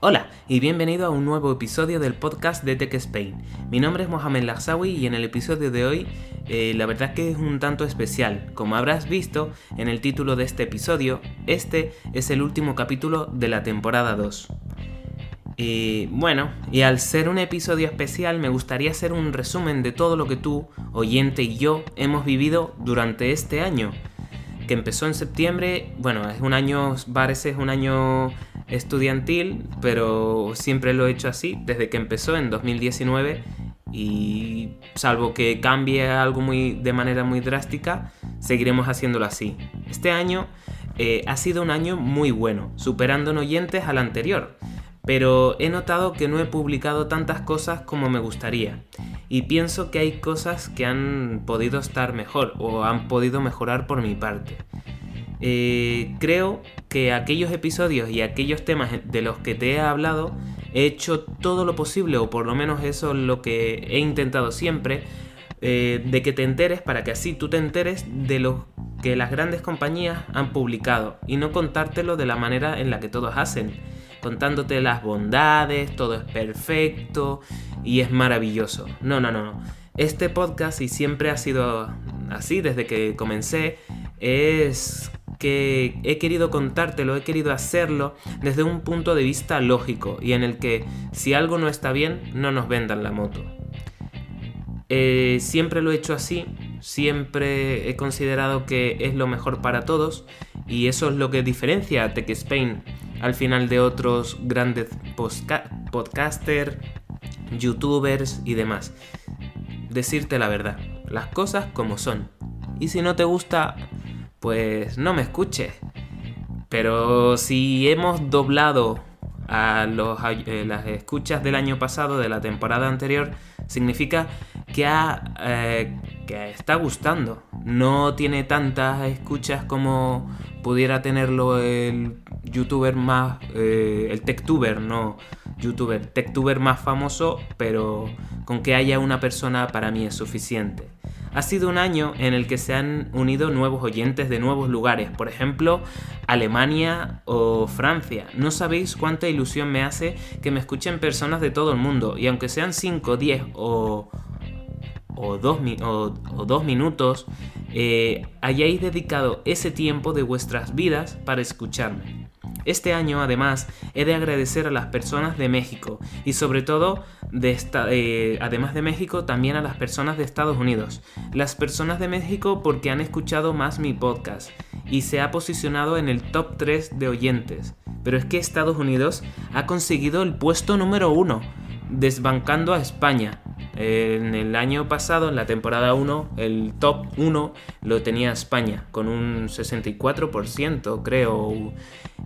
Hola y bienvenido a un nuevo episodio del podcast de Tech Spain. Mi nombre es Mohamed Lazawi y en el episodio de hoy eh, la verdad que es un tanto especial. Como habrás visto en el título de este episodio, este es el último capítulo de la temporada 2. Y bueno, y al ser un episodio especial me gustaría hacer un resumen de todo lo que tú, oyente y yo hemos vivido durante este año, que empezó en septiembre, bueno, es un año, parece un año estudiantil, pero siempre lo he hecho así desde que empezó en 2019 y salvo que cambie algo muy, de manera muy drástica, seguiremos haciéndolo así. Este año eh, ha sido un año muy bueno, superando en oyentes al anterior, pero he notado que no he publicado tantas cosas como me gustaría y pienso que hay cosas que han podido estar mejor o han podido mejorar por mi parte. Eh, creo que aquellos episodios y aquellos temas de los que te he hablado he hecho todo lo posible, o por lo menos eso es lo que he intentado siempre, eh, de que te enteres para que así tú te enteres de lo que las grandes compañías han publicado y no contártelo de la manera en la que todos hacen, contándote las bondades, todo es perfecto y es maravilloso. No, no, no, no. Este podcast, y siempre ha sido así desde que comencé, es he querido contártelo, he querido hacerlo desde un punto de vista lógico y en el que si algo no está bien, no nos vendan la moto. Eh, siempre lo he hecho así, siempre he considerado que es lo mejor para todos y eso es lo que diferencia a Tech Spain al final de otros grandes podcasters, youtubers y demás. Decirte la verdad, las cosas como son. Y si no te gusta, pues no me escuches. Pero si hemos doblado a eh, las escuchas del año pasado, de la temporada anterior, significa que, eh, que está gustando. No tiene tantas escuchas como pudiera tenerlo el youtuber más, eh, el techtuber, no youtuber, techtuber más famoso, pero con que haya una persona para mí es suficiente. Ha sido un año en el que se han unido nuevos oyentes de nuevos lugares, por ejemplo, Alemania o Francia. No sabéis cuánta ilusión me hace que me escuchen personas de todo el mundo, y aunque sean 5, 10 o, o, dos, o, minutos, eh, hayáis dedicado ese tiempo de vuestras vidas para escucharme. Este año, además, he de agradecer a las personas de México y sobre todo, eh, además de México, también a las personas de Estados Unidos. Las personas de México porque han escuchado más mi podcast y se ha posicionado en el top 3 de oyentes. Pero es que Estados Unidos ha conseguido el puesto número 1, desbancando a España. En el año pasado, en la temporada 1, el top 1 lo tenía España, con un 64%, creo.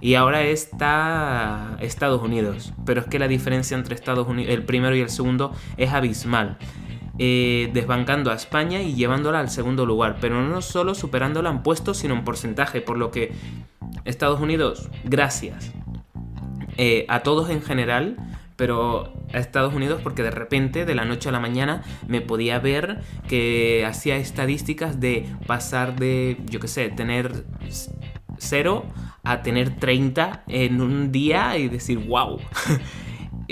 Y ahora está Estados Unidos. Pero es que la diferencia entre Estados Unidos, el primero y el segundo es abismal. Eh, desbancando a España y llevándola al segundo lugar. Pero no solo superándola en puestos, sino en porcentaje. Por lo que Estados Unidos, gracias. Eh, a todos en general pero a Estados Unidos porque de repente, de la noche a la mañana, me podía ver que hacía estadísticas de pasar de, yo qué sé, tener cero a tener 30 en un día y decir, wow.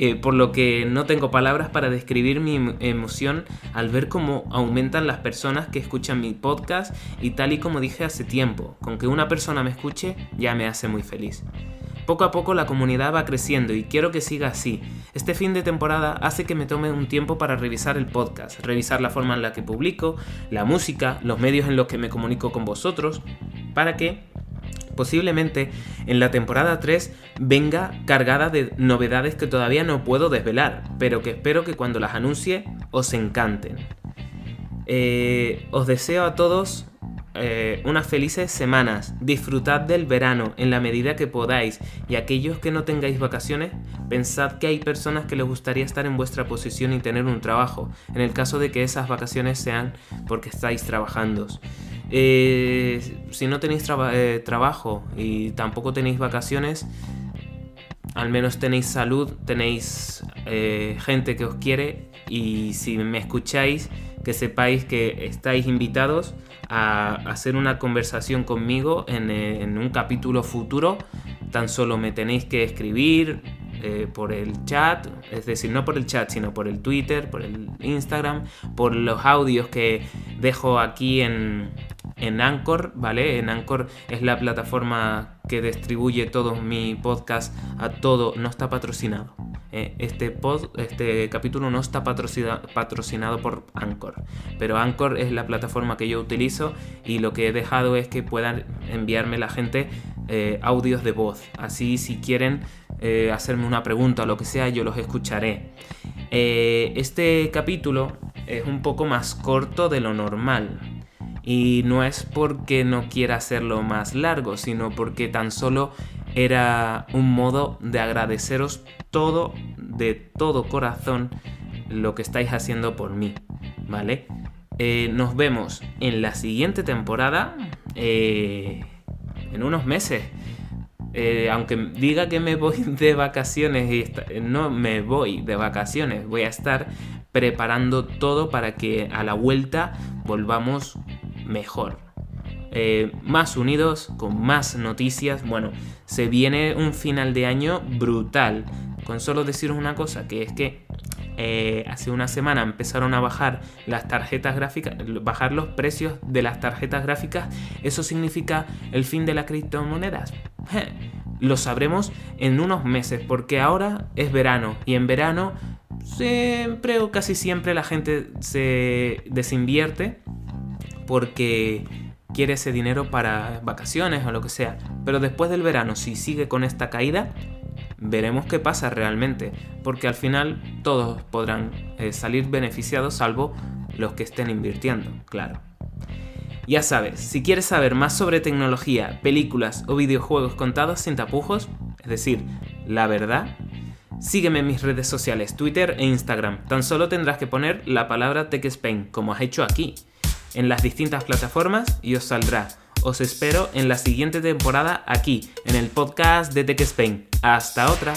Eh, por lo que no tengo palabras para describir mi em-, emoción al ver cómo aumentan las personas que escuchan mi podcast y tal y como dije hace tiempo, con que una persona me escuche ya me hace muy feliz. Poco a poco la comunidad va creciendo y quiero que siga así. Este fin de temporada hace que me tome un tiempo para revisar el podcast, revisar la forma en la que publico, la música, los medios en los que me comunico con vosotros, para que posiblemente en la temporada 3 venga cargada de novedades que todavía no puedo desvelar, pero que espero que cuando las anuncie os encanten. Eh, os deseo a todos eh, unas felices semanas. Disfrutad del verano en la medida que podáis. Y aquellos que no tengáis vacaciones, pensad que hay personas que les gustaría estar en vuestra posición y tener un trabajo. En el caso de que esas vacaciones sean porque estáis trabajando. Eh, si no tenéis eh, trabajo y tampoco tenéis vacaciones, al menos tenéis salud, tenéis gente que os quiere y si me escucháis, que sepáis que estáis invitados a hacer una conversación conmigo en, eh, un capítulo futuro. Tan solo me tenéis que escribir eh, por el chat, es decir, no por el chat, sino por el Twitter, por el Instagram, por los audios que dejo aquí en, en Anchor, ¿vale? En Anchor es la plataforma que distribuye todos mi podcast a todo, no está patrocinado. Eh, este, pod, este capítulo no está patrocinado por Anchor, pero Anchor es la plataforma que yo utilizo y lo que he dejado es que puedan enviarme la gente eh, audios de voz. Así si quieren eh, hacerme una pregunta o lo que sea, yo los escucharé. este capítulo es un poco más corto de lo normal. Y no es porque no quiera hacerlo más largo, sino porque tan solo era un modo de agradeceros todo, de todo corazón, lo que estáis haciendo por mí, ¿vale? Eh, nos vemos en la siguiente temporada, eh, en unos meses. Eh, aunque diga que me voy de vacaciones, y no me voy de vacaciones, voy a estar preparando todo para que a la vuelta volvamos mejor. Eh, más unidos, con más noticias. Bueno, se viene un final de año brutal. Con solo deciros una cosa, que es que eh, hace una semana empezaron a bajar las tarjetas gráficas, bajar los precios de las tarjetas gráficas. ¿Eso significa el fin de las criptomonedas? Lo sabremos en unos meses, porque ahora es verano y en verano siempre o casi siempre la gente se desinvierte porque quiere ese dinero para vacaciones o lo que sea. Pero después del verano, si sigue con esta caída, veremos qué pasa realmente. Porque al final todos podrán eh, salir beneficiados salvo los que estén invirtiendo, claro. Ya sabes, si quieres saber más sobre tecnología, películas o videojuegos contados sin tapujos, es decir, la verdad, sígueme en mis redes sociales, Twitter e Instagram. Tan solo tendrás que poner la palabra TechSpain, como has hecho aquí en las distintas plataformas y os saldrá. Os espero en la siguiente temporada aquí, en el podcast de Tech Spain. Hasta otra.